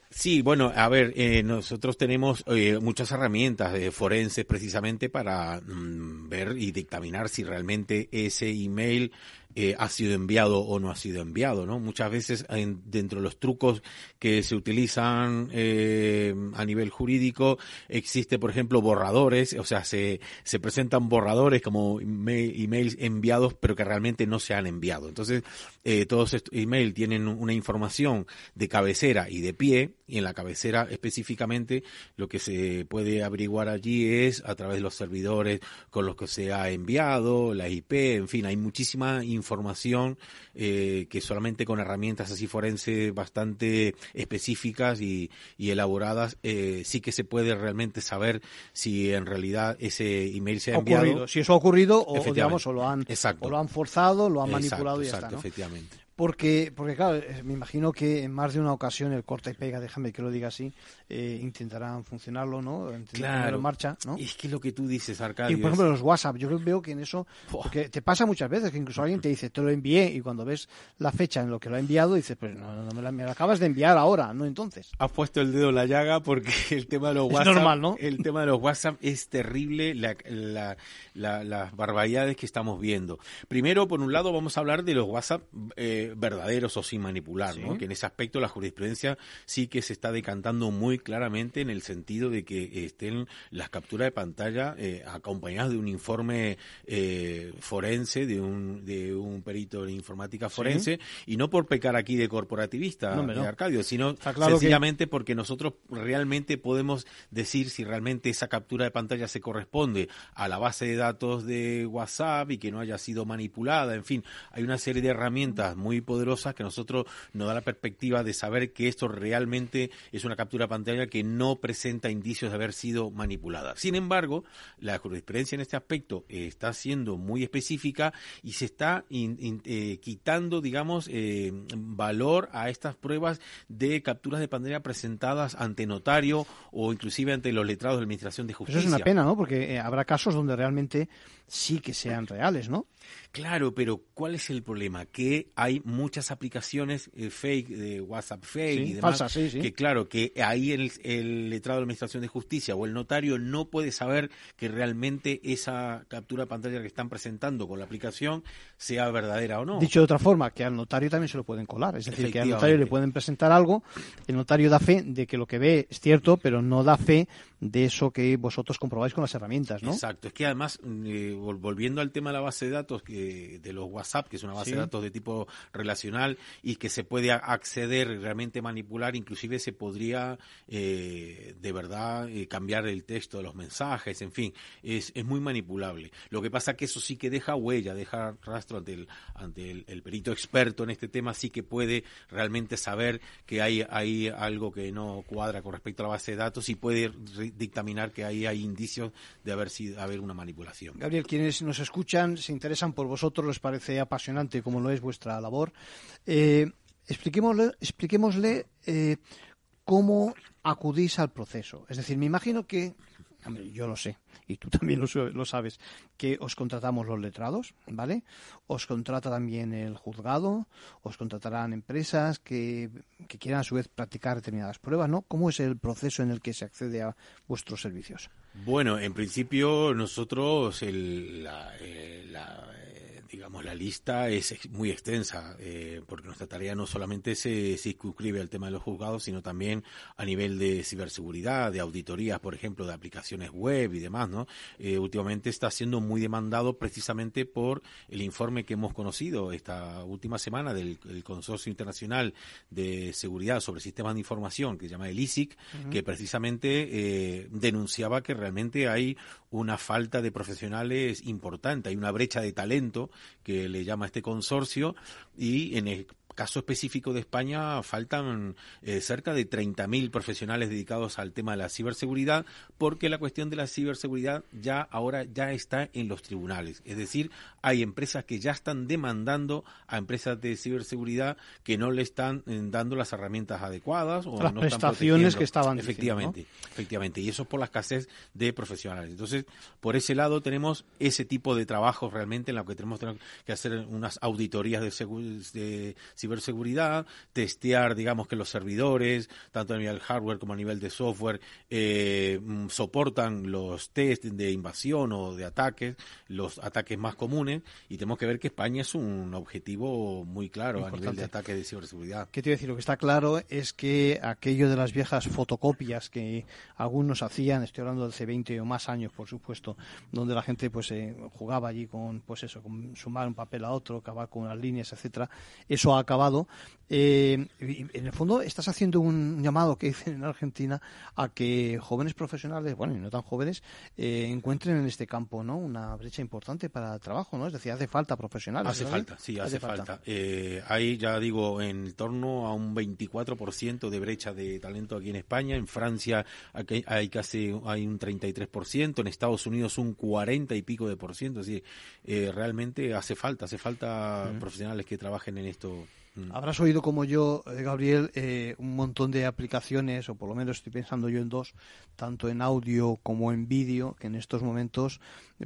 Sí, bueno, a ver, eh, nosotros tenemos eh, muchas herramientas forenses precisamente para mm, ver y dictaminar si realmente ese email eh, ha sido enviado o no ha sido enviado, ¿no? Muchas veces en, dentro de los trucos que se utilizan eh, a nivel jurídico existe, por ejemplo, borradores, o sea, se, se presentan borradores como emails enviados pero que realmente no se han enviado. Entonces, eh, todos estos emails tienen una información de cabecera y de pie y en la cabecera específicamente lo que se puede averiguar allí es a través de los servidores con los que se ha enviado, la IP, en fin, hay muchísima información información eh, que solamente con herramientas así forenses bastante específicas y, elaboradas eh, sí que se puede realmente saber si en realidad ese email se ha enviado. Si eso ha ocurrido o, digamos, o lo han, o lo han forzado, lo han manipulado y ya está. Efectivamente. Porque, porque claro, me imagino que en más de una ocasión el corta y pega, déjame que lo diga así, eh, intentarán funcionarlo, ¿no? Claro. en marcha, ¿no? Es que lo que tú dices, Arcadio. Y por ejemplo, los WhatsApp, yo veo que en eso, porque te pasa muchas veces que incluso alguien te dice, te lo envié, y cuando ves la fecha en lo que lo ha enviado, dices, pues no, no me, la, me acabas de enviar ahora, no entonces. Has puesto el dedo en la llaga porque el tema de los WhatsApp. Es normal, ¿no? El tema de los WhatsApp es terrible, la, las barbaridades que estamos viendo. Primero, por un lado, vamos a hablar de los WhatsApp eh, verdaderos o sin manipular, ¿no? Que en ese aspecto la jurisprudencia sí que se está decantando muy claramente en el sentido de que estén las capturas de pantalla eh, acompañadas de un informe eh, forense, de un, de un perito en informática forense, y no por pecar aquí de corporativista, de Arcadio, sino sencillamente porque nosotros realmente podemos decir si realmente esa captura de pantalla se corresponde a la base de datos de WhatsApp y que no haya sido manipulada, en fin, hay una serie de herramientas muy poderosas que nosotros nos da la perspectiva de saber que esto realmente es una captura pantalla que no presenta indicios de haber sido manipulada. Sin embargo, la jurisprudencia en este aspecto está siendo muy específica y se está eh, quitando, digamos, eh, valor a estas pruebas de capturas de pantalla presentadas ante notario o inclusive ante los letrados de la Administración de Justicia. Eso es una pena, ¿no? Porque eh, habrá casos donde realmente sí que sean reales, ¿no? Claro, pero ¿cuál es el problema? Que hay muchas aplicaciones eh, fake, de WhatsApp fake y demás, que claro, que ahí el, el, letrado de la Administración de Justicia o el notario no puede saber que realmente esa captura de pantalla que están presentando con la aplicación sea verdadera o no. Dicho de otra forma, que al notario también se lo pueden colar, es decir, que al notario le pueden presentar algo, el notario da fe de que lo que ve es cierto, pero no da fe de eso que vosotros comprobáis con las herramientas, ¿no? Exacto, es que además, eh, volviendo al tema de la base de datos que, de los WhatsApp, que es una base de datos de tipo relacional y que se puede acceder, realmente manipular, inclusive se podría eh, de verdad eh, cambiar el texto de los mensajes, en fin, es, es muy manipulable. Lo que pasa que eso sí que deja huella, deja rastro ante el, ante el, perito experto en este tema, sí que puede realmente saber que hay, hay algo que no cuadra con respecto a la base de datos y puede dictaminar que ahí hay indicios de haber sido haber una manipulación. Gabriel, quienes nos escuchan se interesan por vosotros, les parece apasionante como lo es vuestra labor. Eh, expliquémosle, eh, cómo acudís al proceso. Es decir, me imagino que yo lo sé, y tú también lo, sabes, que os contratamos los letrados, ¿vale? Os contrata también el juzgado, os contratarán empresas que, quieran a su vez practicar determinadas pruebas, ¿no? ¿Cómo es el proceso en el que se accede a vuestros servicios? Bueno, en principio nosotros el, la, eh, digamos, la lista es muy extensa, eh, porque nuestra tarea no solamente se circunscribe al tema de los juzgados, sino también a nivel de ciberseguridad, de auditorías, por ejemplo, de aplicaciones web y demás, ¿no? Eh, últimamente está siendo muy demandado precisamente por el informe que hemos conocido esta última semana del, Consorcio Internacional de Seguridad sobre Sistemas de Información, que se llama el ISIC, que precisamente eh, denunciaba que realmente hay una falta de profesionales importante, hay una brecha de talento que le llama este consorcio y en caso específico de España faltan eh, cerca de 30.000 profesionales dedicados al tema de la ciberseguridad porque la cuestión de la ciberseguridad ya ahora ya está en los tribunales. Es decir, hay empresas que ya están demandando a empresas de ciberseguridad que no le están eh, dando las herramientas adecuadas o las no prestaciones están que estaban efectivamente, efectivamente y eso es por la escasez de profesionales. Entonces, por ese lado tenemos ese tipo de trabajo realmente en lo que tenemos que hacer unas auditorías de, de ciberseguridad, testear, digamos, que los servidores, tanto a nivel hardware como a nivel de software, eh, mm, soportan los test de invasión o de ataques, los ataques más comunes, y tenemos que ver que España es un objetivo muy claro a nivel de ataques de ciberseguridad. ¿Qué te iba a decir? Lo que está claro es que aquello de las viejas fotocopias que algunos hacían, estoy hablando de hace 20 o más años, por supuesto, donde la gente pues eh, jugaba allí con, pues eso, con sumar un papel a otro, acabar con las líneas, etcétera, eso ha acabado. Eh, en el fondo estás haciendo un llamado que dicen en Argentina a que jóvenes profesionales, bueno, y no tan jóvenes, eh, encuentren en este campo no una brecha importante para el trabajo, ¿no? Es decir, hace falta profesionales. Hace falta, sí, hace, falta. Eh, hay, ya digo, en torno a un 24% de brecha de talento aquí en España. En Francia hay casi hay un 33%, en Estados Unidos un 40 y pico de por ciento. Así, eh, realmente hace falta, hace falta profesionales que trabajen en esto. Habrás oído como yo, eh, Gabriel, eh, un montón de aplicaciones, o por lo menos estoy pensando yo en dos, tanto en audio como en vídeo, que en estos momentos,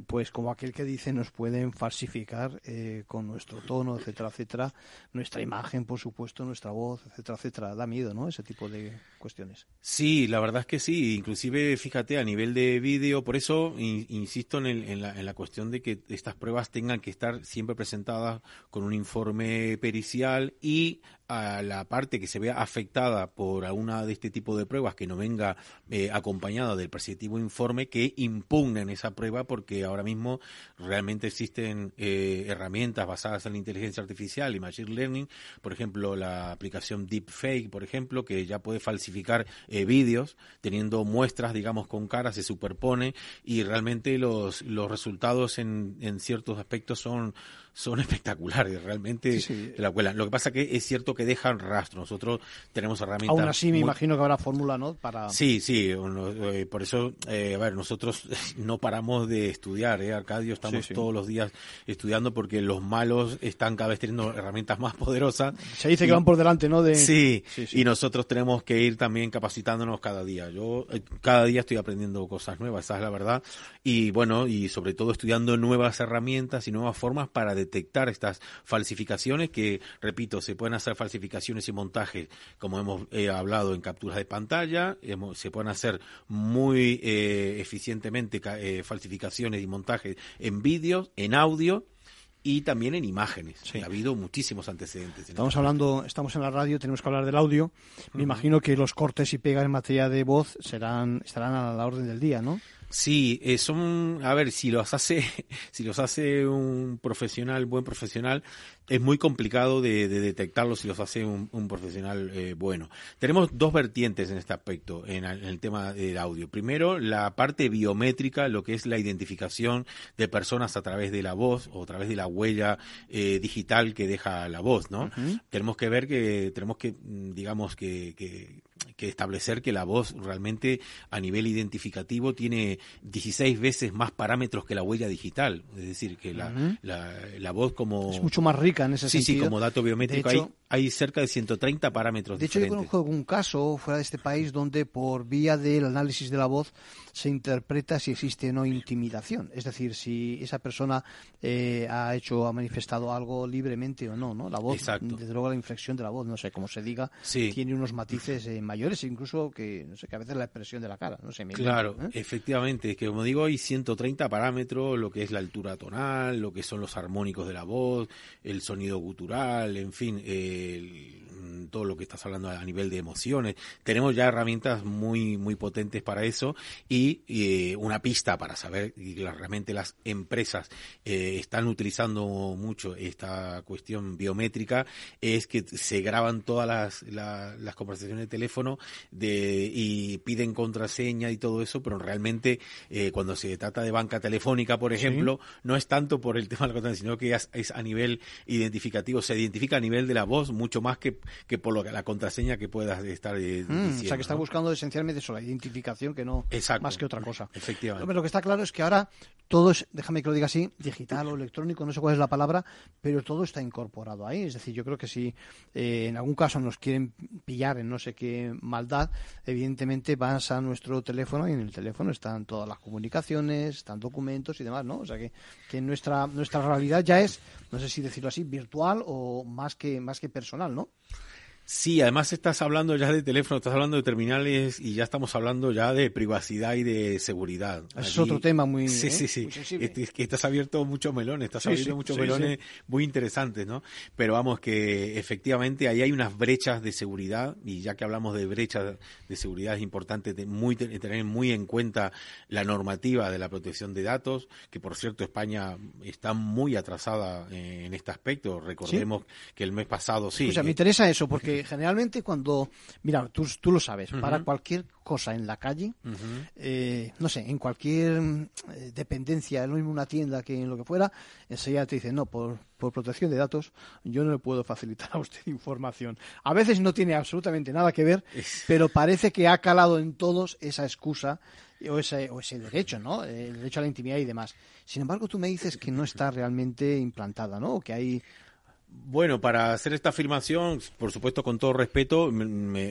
pues como aquel que dice, nos pueden falsificar eh, con nuestro tono, etcétera, etcétera, nuestra imagen, por supuesto, nuestra voz, etcétera, etcétera. Da miedo, ¿no? Ese tipo de cuestiones. Sí, la verdad es que sí. Inclusive, fíjate, a nivel de vídeo, por eso insisto en, en, la, en la cuestión de que estas pruebas tengan que estar siempre presentadas con un informe pericial y a la parte que se vea afectada por alguna de este tipo de pruebas que no venga eh, acompañada del preceptivo informe que impugnen esa prueba porque ahora mismo realmente existen eh, herramientas basadas en la inteligencia artificial y machine learning, por ejemplo la aplicación Deepfake, por ejemplo, que ya puede falsificar eh, vídeos teniendo muestras, digamos, con cara, se superpone y realmente los, los resultados en, en ciertos aspectos son son espectaculares, realmente la Lo que pasa que es cierto que dejan rastro. Nosotros tenemos herramientas. Aún así, me imagino que habrá fórmula, ¿no? Para... Sí, sí. Eh, por eso, eh, a ver, nosotros no paramos de estudiar, ¿eh? Arcadio, estamos todos los días estudiando porque los malos están cada vez teniendo herramientas más poderosas. Se dice que van por delante, ¿no? De... Sí, y nosotros tenemos que ir también capacitándonos cada día. Yo eh, cada día estoy aprendiendo cosas nuevas, esa es la verdad. Y bueno, y sobre todo estudiando nuevas herramientas y nuevas formas para detectar estas falsificaciones que, repito, se pueden hacer falsificaciones y montajes, como hemos eh, hablado en capturas de pantalla, se pueden hacer muy eh, eficientemente eh, falsificaciones y montajes en vídeos, en audio y también en imágenes. Ha habido muchísimos antecedentes. Estamos hablando, estamos en la radio, tenemos que hablar del audio. Me imagino que los cortes y pegas en materia de voz serán, estarán a la orden del día, ¿no? Sí, eh, son, a ver, si los hace, si los hace un profesional, buen profesional, es muy complicado de, detectarlos si los hace un, profesional eh, bueno. Tenemos dos vertientes en este aspecto, en, el tema del audio. Primero, la parte biométrica, lo que es la identificación de personas a través de la voz o a través de la huella eh, digital que deja la voz, ¿no? Tenemos que ver que, tenemos que, mm, digamos, que, que que establecer que la voz realmente a nivel identificativo tiene 16 veces más parámetros que la huella digital. Es decir, que la, la, voz como... Es mucho más rica en ese sentido. Sí, sí, como dato biométrico hay, hay cerca de 130 parámetros De hecho, yo conozco un caso fuera de este país donde por vía del análisis de la voz se interpreta si existe o no intimidación. Es decir, si esa persona eh, ha hecho, ha manifestado algo libremente o no, ¿no? La voz, desde luego la inflexión de la voz, no sé cómo se diga, tiene unos matices eh, mayores, incluso que, no sé, que a veces la expresión de la cara, no sé. claro, ¿eh? efectivamente, es que como digo, hay 130 parámetros, lo que es la altura tonal, lo que son los armónicos de la voz, el sonido gutural, en fin, todo lo que estás hablando a nivel de emociones. Tenemos ya herramientas muy, muy potentes para eso y y una pista para saber y realmente las empresas eh, están utilizando mucho esta cuestión biométrica es que se graban todas las, las conversaciones de teléfono de, y piden contraseña y todo eso, pero realmente eh, cuando se trata de banca telefónica, por ejemplo, no es tanto por el tema de la contraseña, sino que es, a nivel identificativo, se identifica a nivel de la voz mucho más que que por lo que, la contraseña que puedas estar eh, Mm, diciendo. o sea, que está ¿no? buscando esencialmente eso, la identificación, que no Exacto. más que otra cosa. Efectivamente. Lo que está claro es que ahora todo es, déjame que lo diga así, digital o electrónico, no sé cuál es la palabra, pero todo está incorporado ahí. Es decir, yo creo que si eh, en algún caso nos quieren pillar en no sé qué maldad, evidentemente vas a nuestro teléfono y en el teléfono están todas las comunicaciones, están documentos y demás, ¿no? O sea que, que nuestra, nuestra realidad ya es, no sé si decirlo así, virtual o más que, más que personal, ¿no? Sí, además estás hablando ya de teléfono, estás hablando de terminales y ya estamos hablando ya de privacidad y de seguridad. Es otro tema muy, Sí, ¿eh? sí, sí. Este- estás abierto muchos melones, estás Sí, sí, muchos sí, melones muy interesantes, ¿no? Pero vamos, que efectivamente ahí hay unas brechas de seguridad y ya que hablamos de brechas de seguridad es importante te- muy, te- tener muy en cuenta la normativa de la protección de datos, que por cierto España está muy atrasada en este aspecto. Recordemos que el mes pasado sí. O sea, me eh, interesa eso, porque generalmente cuando, mira, tú, tú lo sabes, para cualquier cosa en la calle, eh, no sé, en cualquier mm, eh, dependencia, lo mismo una tienda que en lo que fuera, enseguida te dicen, no, por, por protección de datos, yo no le puedo facilitar a usted información. A veces no tiene absolutamente nada que ver, pero parece que ha calado en todos esa excusa o ese, o ese derecho, ¿no? El derecho a la intimidad y demás. Sin embargo, tú me dices que no está realmente implantada, ¿no? O que hay Bueno, para hacer esta afirmación, por supuesto, con todo respeto, me,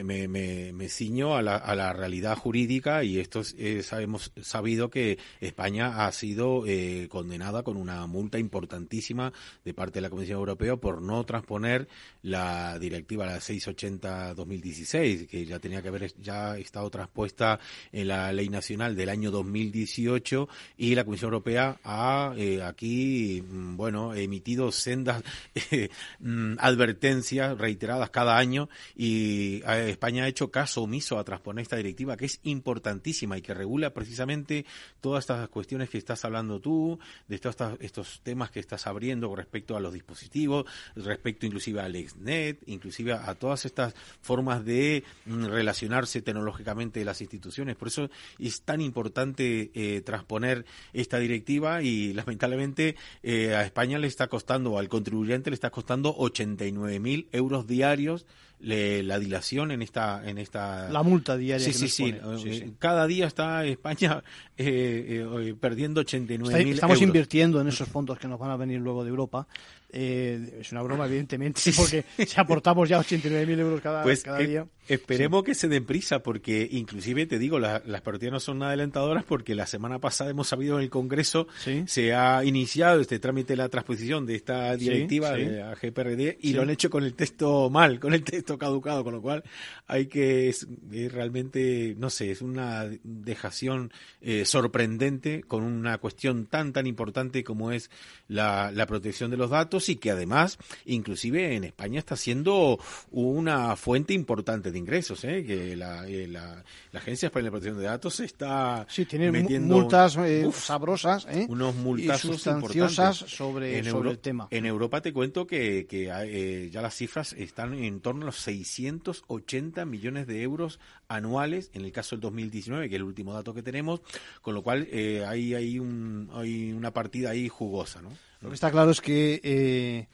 me, me, me ciño a la, a la realidad jurídica y esto es, es- hemos sabido que España ha sido eh, condenada con una multa importantísima de parte de la Comisión Europea por no transponer la directiva la 680-2016, que ya tenía que haber ya estado transpuesta en la ley nacional del año 2018 y la Comisión Europea ha eh, aquí, mm, bueno, emitido sendas eh, mm, advertencias reiteradas cada año y eh, España ha hecho caso omiso a transponer esta directiva que es importantísima y que regula precisamente todas estas cuestiones que estás hablando tú, de todos estos, temas que estás abriendo respecto a los dispositivos, respecto inclusive al exnet, inclusive a todas estas formas de mm, relacionarse tecnológicamente las instituciones. Por eso es tan importante eh, transponer esta directiva y lamentablemente eh, a España le está costando, al contribuyente le está costando 89.000 euros diarios le- la dilación en esta en esta La multa diaria sí que sí nos sí, Eh, cada día está España eh, eh, perdiendo 89.000 Está- Estamos euros. invirtiendo en esos fondos que nos van a venir luego de Europa. Eh, es una broma, evidentemente, porque si aportamos ya 89.000 euros cada, Pues cada eh, día. esperemos que se den prisa, porque inclusive te digo, la- las partidas no son nada alentadoras, porque la semana pasada hemos sabido en el Congreso se ha iniciado este trámite de la transposición de esta directiva sí. de la GPRD y lo han hecho con el texto mal, con el texto caducado, con lo cual hay que es, es realmente, no sé, es una dejación eh, sorprendente con una cuestión tan tan importante como es la, la protección de los datos y que además, inclusive en España está siendo una fuente importante de ingresos, ¿eh? que la, eh, la, la Agencia Española de Protección de Datos está Sí, tiene metiendo multas eh, Uf, sabrosas ¿eh? unos y multazos sustanciosas sobre, En sobre Euro- el tema. En Europa te cuento que, que eh, ya las cifras están en torno a los 680 millones de euros anuales en el caso del 2019, que es el último dato que tenemos, con lo cual eh, hay, hay, un, hay una partida ahí jugosa. ¿no? Lo que está claro es que, eh,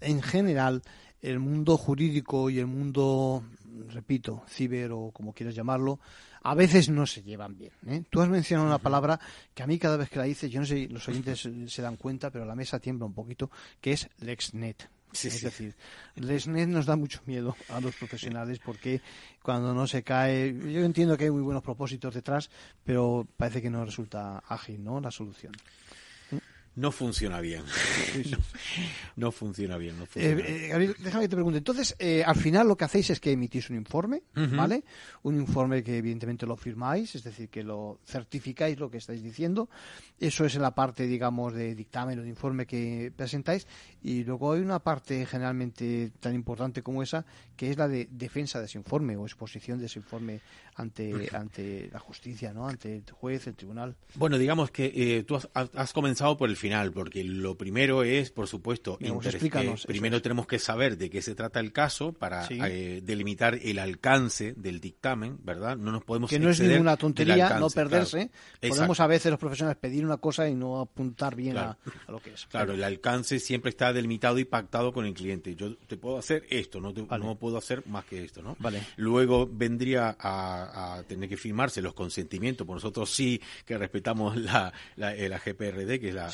en general, el mundo jurídico y el mundo, repito, ciber o como quieras llamarlo, a veces no se llevan bien. ¿eh? Tú has mencionado una palabra que a mí cada vez que la dices, yo no sé si los oyentes se dan cuenta, pero la mesa tiembla un poquito, que es LexNet. Sí, es sí. decir, LexNet nos da mucho miedo a los profesionales porque cuando no se cae, yo entiendo que hay muy buenos propósitos detrás, pero parece que no resulta ágil, ¿no? La solución. No funciona bien. no, no funciona bien. No Eh, funciona eh, bien. Gabriel, déjame que te pregunte. Entonces, eh, al final lo que hacéis es que emitís un informe. ¿vale? Un informe que evidentemente lo firmáis, es decir, que lo certificáis lo que estáis diciendo. Eso es en la parte, digamos, de dictamen o de informe que presentáis. Y luego hay una parte generalmente tan importante como esa, que es la de defensa de ese informe o exposición de ese informe ante, ante la justicia, ¿no? Ante el juez, el tribunal. Bueno, digamos que eh, tú has, has- has comenzado por el final, porque lo primero es, por supuesto, primero tenemos que saber de qué se trata el caso para eh, delimitar el alcance del dictamen, ¿verdad? No nos podemos que no es ninguna tontería no perderse. Podemos a veces los profesionales pedir una cosa y no apuntar bien a, lo que es. Claro, el alcance siempre está delimitado y pactado con el cliente. Yo te puedo hacer esto, no, no puedo hacer más que esto, ¿no? Vale. Luego vendría a, tener que firmarse los consentimientos. Por nosotros sí que respetamos la, la, eh, GPRD, que es la,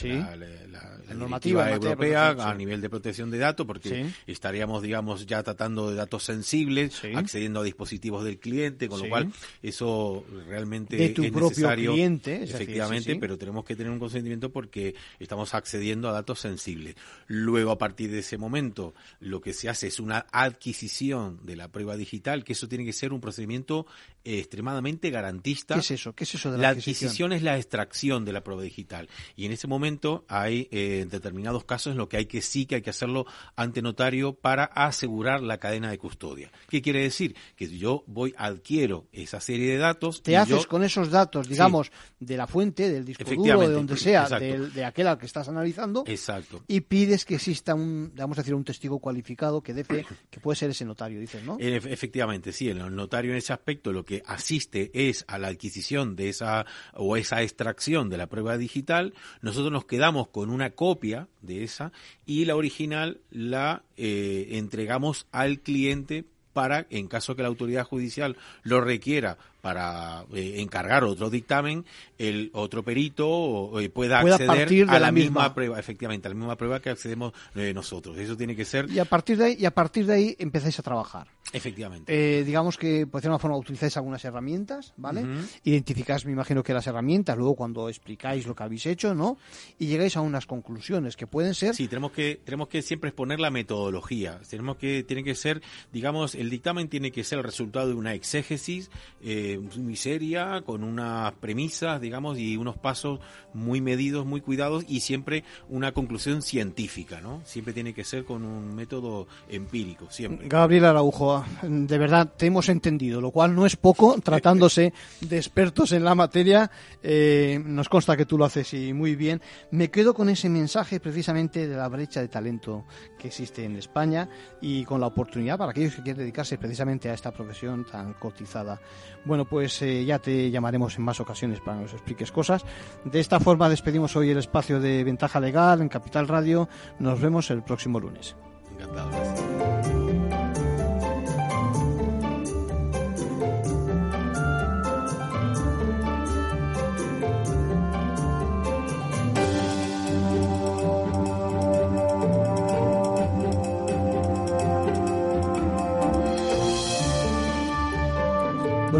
normativa europea a nivel de protección de datos, porque estaríamos, digamos, ya tratando de datos sensibles, accediendo a dispositivos del cliente, con lo cual eso realmente es necesario. Cliente, efectivamente, pero tenemos que tener un consentimiento porque estamos accediendo a datos sensibles. Luego, a partir de ese momento, lo que se hace es una adquisición de la prueba digital, que eso tiene que ser un procedimiento extremadamente garantista. ¿Qué es eso? ¿Qué es eso de la, adquisición? es la extracción de la prueba digital. Y en ese momento hay eh, determinados casos en los que hay que sí que hay que hacerlo ante notario para asegurar la cadena de custodia. ¿Qué quiere decir? Que yo voy, adquiero esa serie de datos. Te haces con esos datos, digamos, de la fuente, del disco duro, de donde sea, de, aquel al que estás analizando. Exacto. Y pides que exista un, vamos a decir, un testigo cualificado que defe que puede ser ese notario, dices, ¿no? Efectivamente, sí. El notario en ese aspecto lo que asiste es a la adquisición de esa o esa extracción de la prueba digital. Nosotros nos quedamos con una copia de esa y la original la eh, entregamos al cliente para, en caso que la autoridad judicial lo requiera para eh, encargar otro dictamen, el otro perito eh, pueda acceder a la, misma, prueba, efectivamente, a la misma prueba que accedemos eh, nosotros. Eso tiene que ser. Y a partir de ahí, y a partir de ahí empezáis a trabajar. Efectivamente. digamos que, por decir una forma, utilizáis algunas herramientas, ¿vale? Identificáis, me imagino que las herramientas, luego cuando explicáis lo que habéis hecho, ¿no? Y llegáis a unas conclusiones que pueden ser. Sí, tenemos que, tenemos que siempre exponer la metodología. Tenemos que, tiene que ser, digamos, el dictamen tiene que ser el resultado de una exégesis, eh, muy seria, con unas premisas, digamos, y unos pasos muy medidos, muy cuidados y siempre una conclusión científica, ¿no? Siempre tiene que ser con un método empírico, siempre. Gabriel Araujo, de verdad te hemos entendido, lo cual no es poco, tratándose de expertos en la materia, eh, nos consta que tú lo haces y muy bien. Me quedo con ese mensaje precisamente de la brecha de talento que existe en España y con la oportunidad para aquellos que quieren dedicarse precisamente a esta profesión tan cotizada. Bueno, pues eh, ya te llamaremos en más ocasiones para que nos expliques cosas. De esta forma despedimos hoy el espacio de Ventaja Legal en Capital Radio. Nos vemos el próximo lunes. Bueno,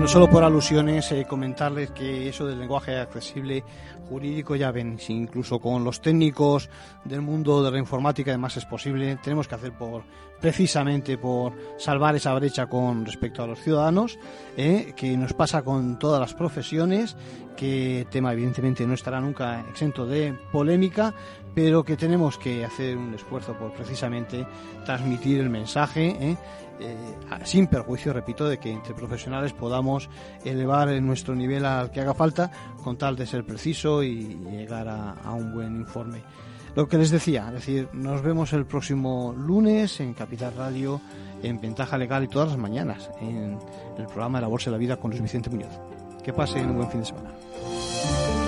solo por alusiones, eh, comentarles que eso del lenguaje accesible jurídico, ya ven, incluso con los técnicos del mundo de la informática, además es posible, tenemos que hacer por precisamente por salvar esa brecha con respecto a los ciudadanos, eh, que nos pasa con todas las profesiones, que tema evidentemente no estará nunca exento de polémica, pero que tenemos que hacer un esfuerzo por precisamente transmitir el mensaje. Eh, eh, sin perjuicio, repito, de que entre profesionales podamos elevar nuestro nivel al que haga falta con tal de ser preciso y llegar a, un buen informe. Lo que les decía, es decir, nos vemos el próximo lunes en Capital Radio, en Ventaja Legal y todas las mañanas en el programa de la Bolsa de la Vida con Luis Vicente Muñoz. Que pasen un buen fin de semana.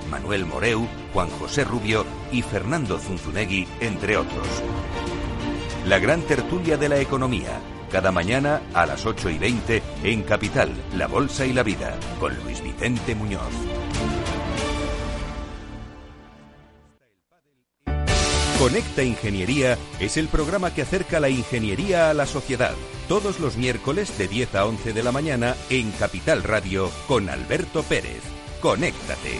Manuel Moreu, Juan José Rubio y Fernando Zunzunegui, entre otros. La gran tertulia de la economía, cada mañana a las 8 y 20 en Capital, La Bolsa y la Vida, con Luis Vicente Muñoz. Conecta Ingeniería es el programa que acerca la ingeniería a la sociedad. Todos los miércoles de 10 a 11 de la mañana en Capital Radio con Alberto Pérez. Conéctate.